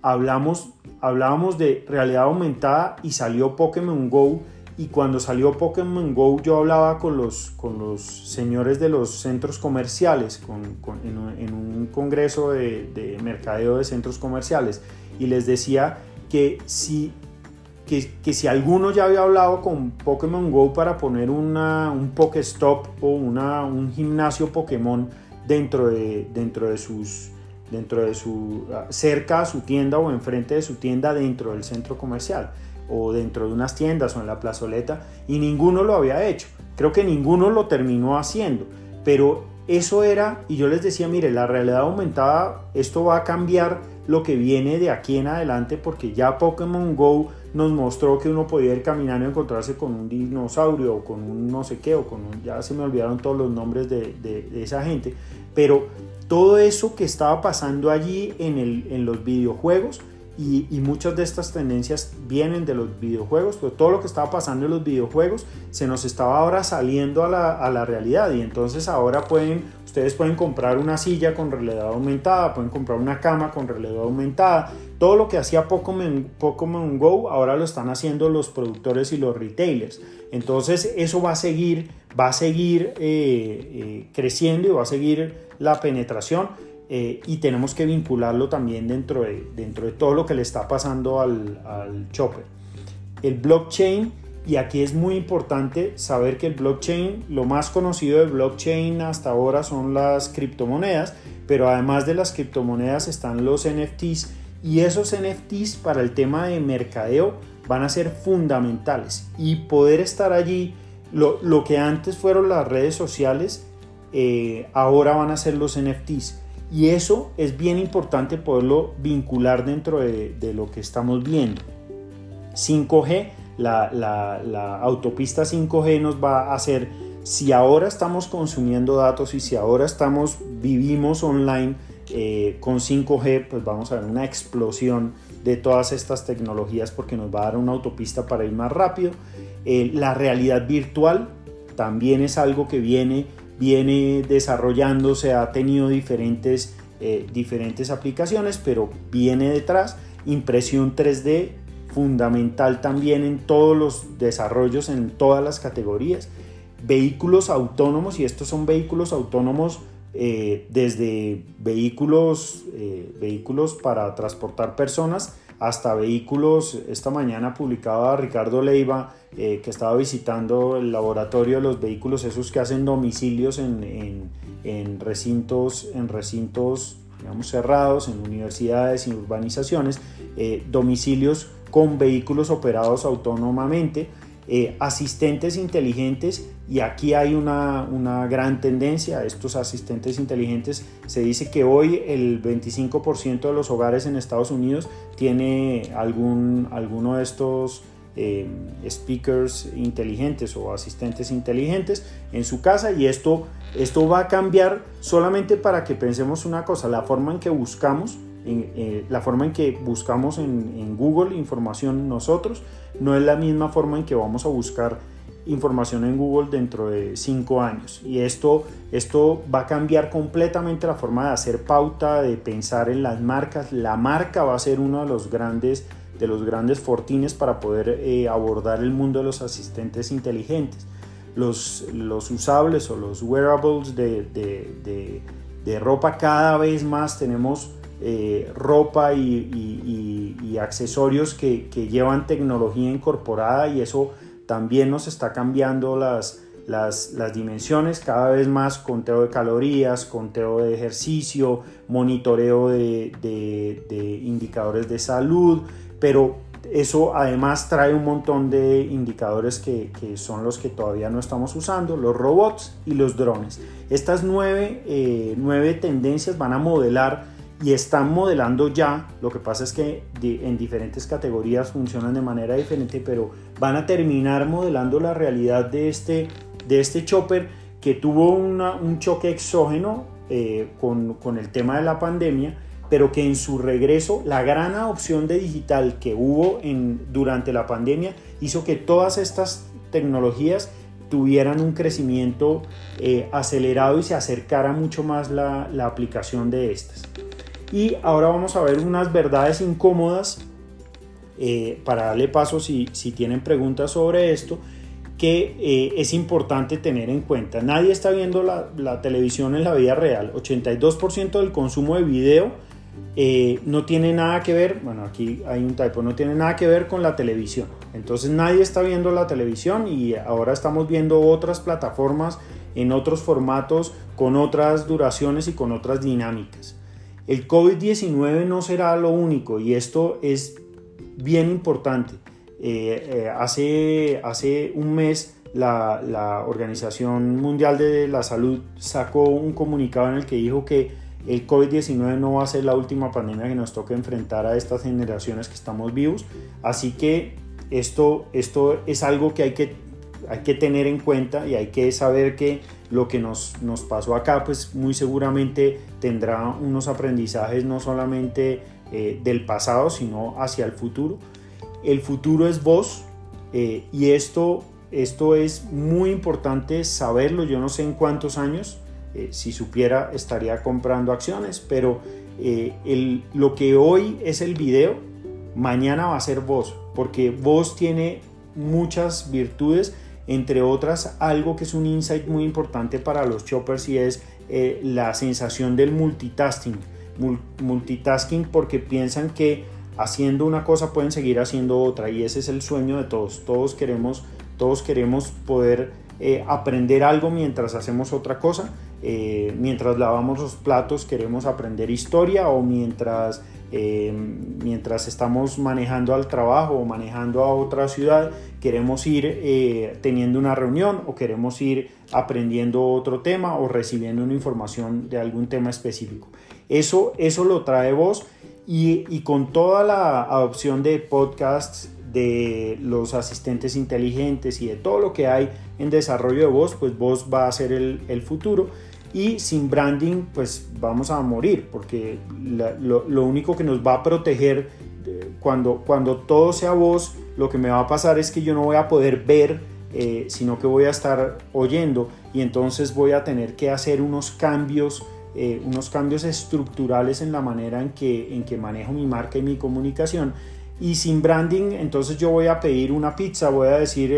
hablamos, hablábamos de realidad aumentada y salió Pokémon Go. Y cuando salió Pokémon Go yo hablaba con los, con los señores de los centros comerciales, en, un, congreso de, mercadeo de centros comerciales, y les decía que si, que, que, si alguno ya había hablado con Pokémon Go para poner una, un Pokéstop o una, un gimnasio Pokémon dentro de, dentro de sus dentro de su, cerca a su tienda o enfrente de su tienda dentro del centro comercial o dentro de unas tiendas o en la plazoleta y ninguno lo había hecho. Creo que ninguno lo terminó haciendo, pero eso era, y yo les decía, mire, la realidad aumentada, esto va a cambiar lo que viene de aquí en adelante porque ya Pokémon Go nos mostró que uno podía ir caminando y encontrarse con un dinosaurio o con un no sé qué, o con un, ya se me olvidaron todos los nombres de, de esa gente, pero todo eso que estaba pasando allí en, el, en los videojuegos y, muchas de estas tendencias vienen de los videojuegos, pero todo lo que estaba pasando en los videojuegos se nos estaba ahora saliendo a la, a la realidad. Y entonces ahora pueden, ustedes pueden comprar una silla con realidad aumentada, pueden comprar una cama con realidad aumentada, todo lo que hacía Pokémon, Pokémon Go ahora lo están haciendo los productores y los retailers. Entonces eso va a seguir, va a seguir eh, eh, creciendo y va a seguir la penetración eh, y tenemos que vincularlo también dentro de, dentro de todo lo que le está pasando al, al chopper. El blockchain, y aquí es muy importante saber que el blockchain, lo más conocido del blockchain hasta ahora son las criptomonedas, pero además de las criptomonedas están los NFTs y esos NFTs para el tema de mercadeo van a ser fundamentales y poder estar allí, lo, lo que antes fueron las redes sociales, eh, ahora van a ser los NFTs. Y eso es bien importante poderlo vincular dentro de, lo que estamos viendo. 5G, la, autopista 5G nos va a hacer, si ahora estamos consumiendo datos y si ahora estamos, vivimos online eh, con 5G, pues vamos a ver una explosión de todas estas tecnologías porque nos va a dar una autopista para ir más rápido. Eh, la realidad virtual también es algo que viene viene desarrollándose, ha tenido diferentes, eh, diferentes aplicaciones, pero viene detrás. Impresión 3D, fundamental también en todos los desarrollos, en todas las categorías. Vehículos autónomos, y estos son vehículos autónomos eh, desde vehículos, eh, vehículos para transportar personas hasta vehículos. Esta mañana publicaba Ricardo Leiva eh, que estaba visitando el laboratorio de los vehículos, esos que hacen domicilios en, recintos, en recintos digamos, cerrados, en universidades y urbanizaciones, eh, domicilios con vehículos operados autónomamente. Eh, asistentes inteligentes y aquí hay una, una, gran tendencia. Estos asistentes inteligentes se dice que hoy el 25% de los hogares en Estados Unidos tiene algún, alguno de estos eh, speakers inteligentes o asistentes inteligentes en su casa y esto, esto va a cambiar solamente para que pensemos una cosa, la forma en que buscamos, eh, la forma en que buscamos en, Google información nosotros, no es la misma forma en que vamos a buscar información en Google dentro de cinco años. Y esto, esto va a cambiar completamente la forma de hacer pauta, de pensar en las marcas. La marca va a ser uno de los grandes, de los grandes fortines para poder eh, abordar el mundo de los asistentes inteligentes. Los, los usables o los wearables de, de, de, ropa cada vez más tenemos eh, ropa y, accesorios que, que llevan tecnología incorporada y eso también nos está cambiando las, las, dimensiones, cada vez más conteo de calorías, conteo de ejercicio, monitoreo de, indicadores de salud, pero eso además trae un montón de indicadores que, son los que todavía no estamos usando, los robots y los drones. Estas nueve, eh, nueve tendencias van a modelar y están modelando ya, lo que pasa es que en diferentes categorías funcionan de manera diferente, pero van a terminar modelando la realidad de este, de este chopper que tuvo un choque exógeno eh, con, con, el tema de la pandemia, pero que en su regreso la gran adopción de digital que hubo en, durante la pandemia hizo que todas estas tecnologías tuvieran un crecimiento eh, acelerado y se acercara mucho más la, la aplicación de estas. Y ahora vamos a ver unas verdades incómodas eh, para darle paso si, tienen preguntas sobre esto que eh, es importante tener en cuenta. Nadie está viendo la, la televisión en la vida real. 82% del consumo de video eh, no tiene nada que ver, bueno aquí hay un typo, no tiene nada que ver con la televisión. Entonces nadie está viendo la televisión y ahora estamos viendo otras plataformas en otros formatos, con otras duraciones y con otras dinámicas. El COVID-19 no será lo único y esto es bien importante. Eh, eh, hace, hace un mes la, la, Organización Mundial de la Salud sacó un comunicado en el que dijo que el COVID-19 no va a ser la última pandemia que nos toque enfrentar a estas generaciones que estamos vivos. Así que esto, esto es algo que hay que hay que tener en cuenta y hay que saber que lo que nos, nos pasó acá, pues muy seguramente tendrá unos aprendizajes no solamente eh, del pasado, sino hacia el futuro. El futuro es vos eh, y esto, esto es muy importante saberlo. Yo no sé en cuántos años, eh, si supiera estaría comprando acciones, pero lo que hoy es el video, mañana va a ser vos, porque vos tiene muchas virtudes entre otras algo que es un insight muy importante para los choppers y es eh, la sensación del multitasking. multitasking porque piensan que haciendo una cosa pueden seguir haciendo otra y ese es el sueño de todos. Todos queremos, todos queremos poder eh, aprender algo mientras hacemos otra cosa. Eh, mientras lavamos los platos queremos aprender historia o mientras eh, mientras estamos manejando al trabajo o manejando a otra ciudad, queremos ir eh, teniendo una reunión o queremos ir aprendiendo otro tema o recibiendo una información de algún tema específico. Eso, eso lo trae vos y, y con toda la adopción de podcasts, de los asistentes inteligentes y de todo lo que hay en desarrollo de voz, pues vos va a ser el, el futuro y sin branding pues vamos a morir porque lo, único que nos va a proteger eh, cuando, cuando todo sea voz lo que me va a pasar es que yo no voy a poder ver eh, sino que voy a estar oyendo y entonces voy a tener que hacer unos cambios eh, unos cambios estructurales en la manera en que, en que manejo mi marca y mi comunicación. Y sin branding entonces yo voy a pedir una pizza voy a decir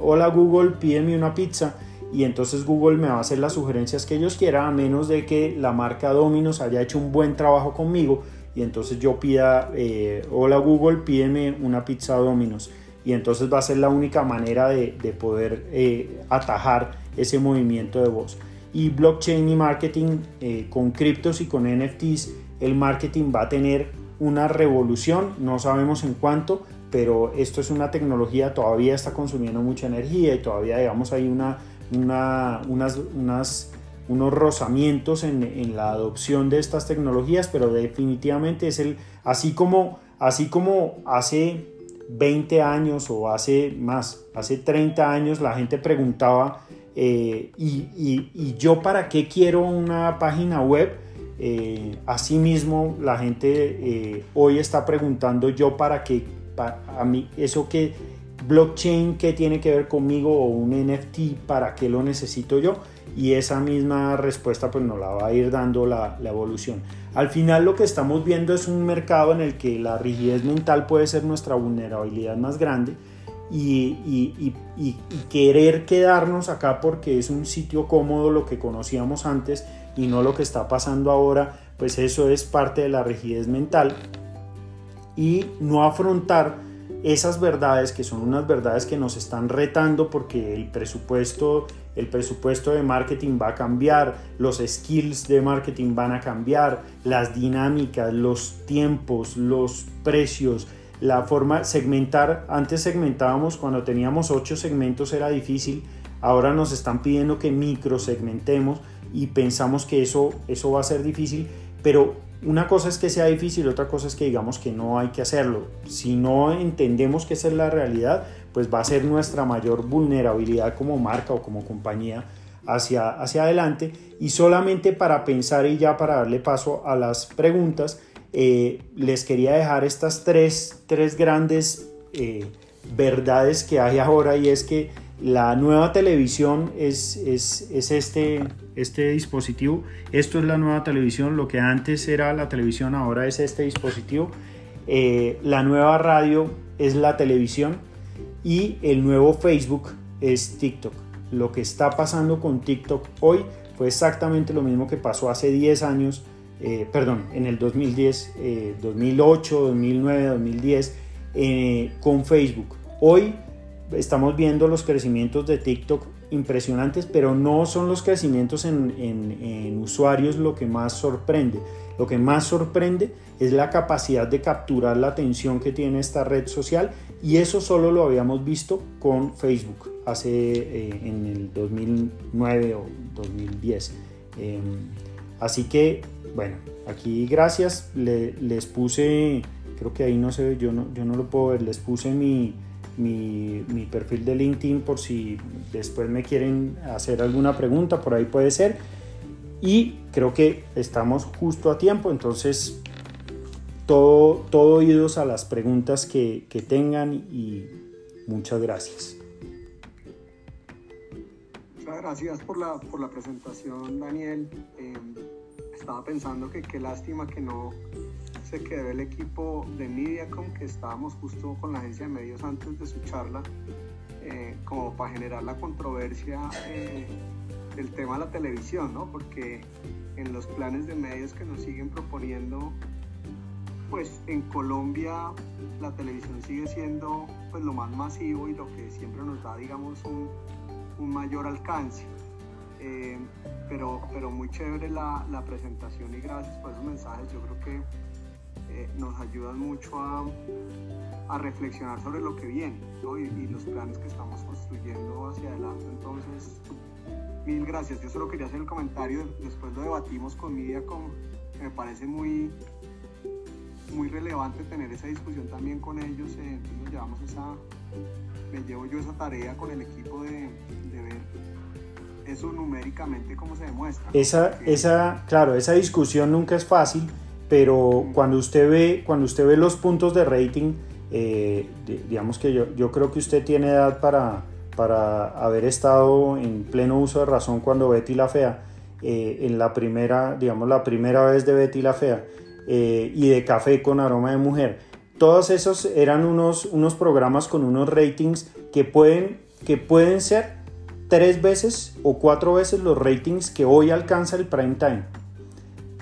hola Google pídeme una pizza y entonces Google me va a hacer las sugerencias que ellos quieran a menos de que la marca Domino's haya hecho un buen trabajo conmigo y entonces yo pida eh, hola Google pídeme una pizza Domino's. Y entonces va a ser la única manera de, poder eh, atajar ese movimiento de voz. Y blockchain y marketing eh, con criptos y con NFTs el marketing va a tener una revolución no sabemos en cuánto pero esto es una tecnología todavía está consumiendo mucha energía y todavía digamos hay una unas, unos rozamientos en, la adopción de estas tecnologías, pero definitivamente es el, así como, así como hace 20 años o hace más, hace 30 años la gente preguntaba, eh, y, yo para qué quiero una página web? Eh, asimismo, la gente eh, hoy está preguntando yo para qué a mí, eso que blockchain, ¿qué tiene que ver conmigo? O un NFT, ¿para qué lo necesito yo? Y esa misma respuesta pues nos la va a ir dando la, la evolución. Al final lo que estamos viendo es un mercado en el que la rigidez mental puede ser nuestra vulnerabilidad más grande y, querer quedarnos acá porque es un sitio cómodo lo que conocíamos antes y no lo que está pasando ahora, pues eso es parte de la rigidez mental y no afrontar esas verdades que son unas verdades que nos están retando porque el presupuesto el presupuesto de marketing va a cambiar, los skills de marketing van a cambiar, las dinámicas, los tiempos, los precios, la forma segmentar, antes segmentábamos cuando teníamos ocho segmentos era difícil, ahora nos están pidiendo que micro segmentemos y pensamos que eso, eso va a ser difícil, pero una cosa es que sea difícil, otra cosa es que digamos que no hay que hacerlo. Si no entendemos que esa es la realidad, pues va a ser nuestra mayor vulnerabilidad como marca o como compañía hacia, hacia adelante. Y solamente para pensar y ya para darle paso a las preguntas, eh, les quería dejar estas tres, tres grandes eh, verdades que hay ahora y es que la nueva televisión es, es, es, este, este dispositivo. Esto es la nueva televisión. Lo que antes era la televisión ahora es este dispositivo. Eh, la nueva radio es la televisión y el nuevo Facebook es TikTok. Lo que está pasando con TikTok hoy fue exactamente lo mismo que pasó hace 10 años eh, perdón, en el 2010, 2008, 2009, 2010, con Facebook. Hoy estamos viendo los crecimientos de TikTok impresionantes, pero no son los crecimientos en, en, usuarios lo que más sorprende. Lo que más sorprende es la capacidad de capturar la atención que tiene esta red social y eso solo lo habíamos visto con Facebook hace eh, en el 2009 o 2010. Em, así que bueno, aquí gracias, les puse, creo que ahí no ve, yo no, yo no lo puedo ver, les puse mi, mi, mi, perfil de LinkedIn por si después me quieren hacer alguna pregunta, por ahí puede ser. Y creo que estamos justo a tiempo, entonces todo, todo oídos a las preguntas que, que tengan y muchas gracias. Muchas gracias por la, por la presentación, Daniel. Eh, estaba pensando que qué lástima que no se quedó el equipo de Mediacom, que estábamos justo con la agencia de medios antes de su charla, eh, como para generar la controversia eh, del tema de la televisión, ¿no? Porque en los planes de medios que nos siguen proponiendo, pues en Colombia la televisión sigue siendo pues lo más masivo y lo que siempre nos da, digamos, un, mayor alcance. Eh, pero, pero muy chévere la, la, presentación y gracias por esos mensajes. Yo creo que eh, nos ayudan mucho a, a, reflexionar sobre lo que viene y, los planes que estamos construyendo hacia adelante. Entonces, mil gracias. Yo solo quería hacer el comentario, después lo debatimos con Mediacom, me parece muy, muy relevante tener esa discusión también con ellos. Eh, nos llevamos esa, me llevo yo esa tarea con el equipo de, de ver eso numéricamente cómo se demuestra. Esa, esa, claro, esa discusión nunca es fácil, pero cuando usted ve, cuando usted ve los puntos de rating, eh, digamos que yo, yo creo que usted tiene edad para, para haber estado en pleno uso de razón cuando Betty la Fea, eh, en la primera, digamos, la primera vez de Betty la Fea, eh, y de Café con aroma de mujer. Todos esos eran unos, unos programas con unos ratings que pueden, que pueden ser tres veces o cuatro veces los ratings que hoy alcanza el prime time.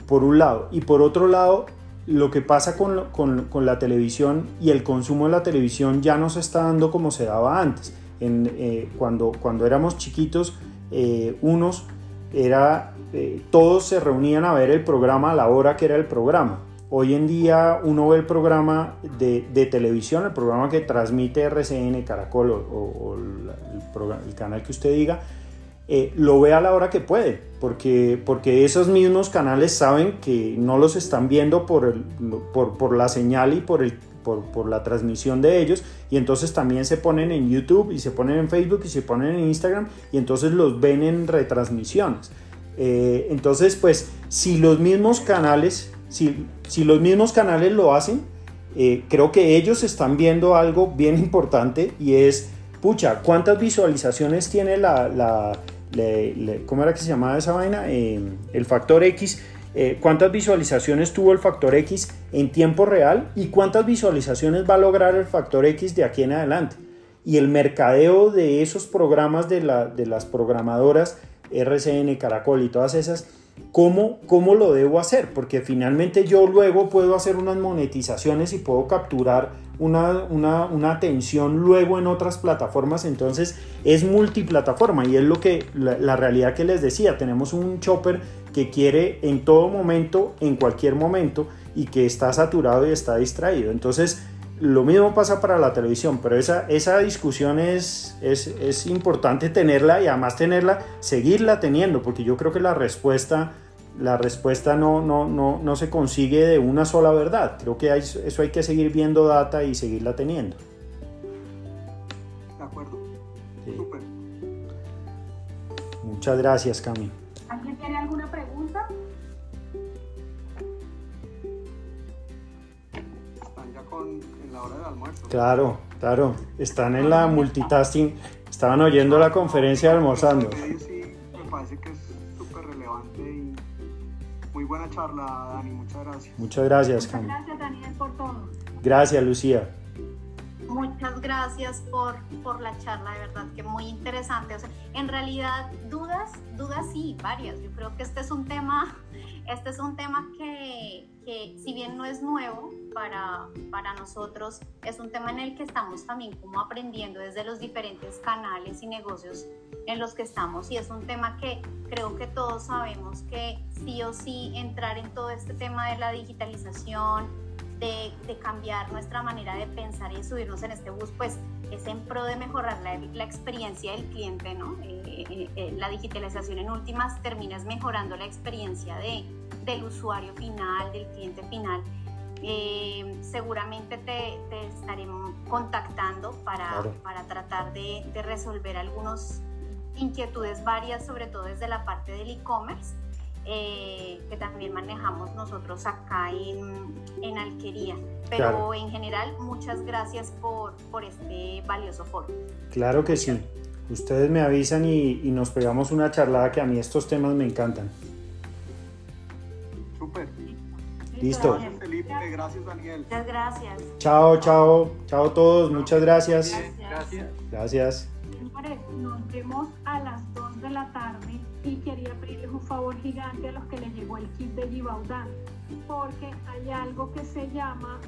Por un lado. Y por otro lado, lo que pasa con, con, la televisión y el consumo de la televisión ya no se está dando como se daba antes. Eh, cuando, cuando éramos chiquitos, eh, unos era, eh, todos se reunían a ver el programa a la hora que era el programa. Hoy en día uno ve el programa de, de televisión, el programa que transmite RCN, Caracol o, el, canal que usted diga, eh, lo ve a la hora que puede, porque, porque esos mismos canales saben que no los están viendo por, el, por, por la señal y por, el, por, por, la transmisión de ellos, y entonces también se ponen en YouTube y se ponen en Facebook y se ponen en Instagram, y entonces los ven en retransmisiones. Eh, entonces, pues, si los mismos canales si, si los mismos canales lo hacen, eh, creo que ellos están viendo algo bien importante y es, pucha, ¿cuántas visualizaciones tiene la, la, ¿cómo era que se llamaba esa vaina? Eh, el factor X. Eh, ¿Cuántas visualizaciones tuvo el factor X en tiempo real y cuántas visualizaciones va a lograr el factor X de aquí en adelante? Y el mercadeo de esos programas de, de las programadoras RCN, Caracol y todas esas, ¿cómo, ¿cómo lo debo hacer? Porque finalmente yo luego puedo hacer unas monetizaciones y puedo capturar una, una, atención luego en otras plataformas, entonces es multiplataforma y es lo que la, realidad que les decía, tenemos un chopper que quiere en todo momento, en cualquier momento y que está saturado y está distraído. Entonces, lo mismo pasa para la televisión, pero esa, esa discusión es, es, importante tenerla y además tenerla, seguirla teniendo, porque yo creo que la respuesta, la respuesta no, no, no, no se consigue de una sola verdad. Creo que eso hay que seguir viendo data y seguirla teniendo. De acuerdo. Muchas gracias, Cami. ¿Alguien tiene alguna pregunta? Claro, claro. Están en la multitasking. Estaban oyendo la conferencia almorzando. Sí, me parece que es buena charla, Dani. Muchas gracias. Muchas gracias, Muchas gracias, Daniel, por todo. Gracias, Lucía. Muchas gracias por, por la charla, de verdad que muy interesante. O sea, en realidad, dudas, dudas sí, varias. Yo creo que este es un tema, este es un tema que, que si bien no es nuevo para, para nosotros, es un tema en el que estamos también como aprendiendo desde los diferentes canales y negocios en los que estamos. Y es un tema que creo que todos sabemos que sí o sí entrar en todo este tema de la digitalización, de, cambiar nuestra manera de pensar y subirnos en este bus, pues es en pro de mejorar la, la experiencia del cliente, ¿no? Eh, eh, eh, la digitalización en últimas termina mejorando la experiencia de, del usuario final, del cliente final. Seguramente te, te, estaremos contactando para, para tratar de, de resolver algunas inquietudes varias, sobre todo desde la parte del e-commerce eh, que también manejamos nosotros acá en, en Alquería. Pero en general, muchas gracias por, por, este valioso foro. Claro que sí. Ustedes me avisan y, y, nos pegamos una charlada que a mí estos temas me encantan. Súper. Listo. Gracias, Daniel. Muchas gracias. Chao, chao. Chao a todos. Muchas gracias. Gracias. Gracias. Nos vemos a las 2 de la tarde y quería pedirles un favor gigante a los que les llegó el kit de Gibaudan, porque hay algo que se llama...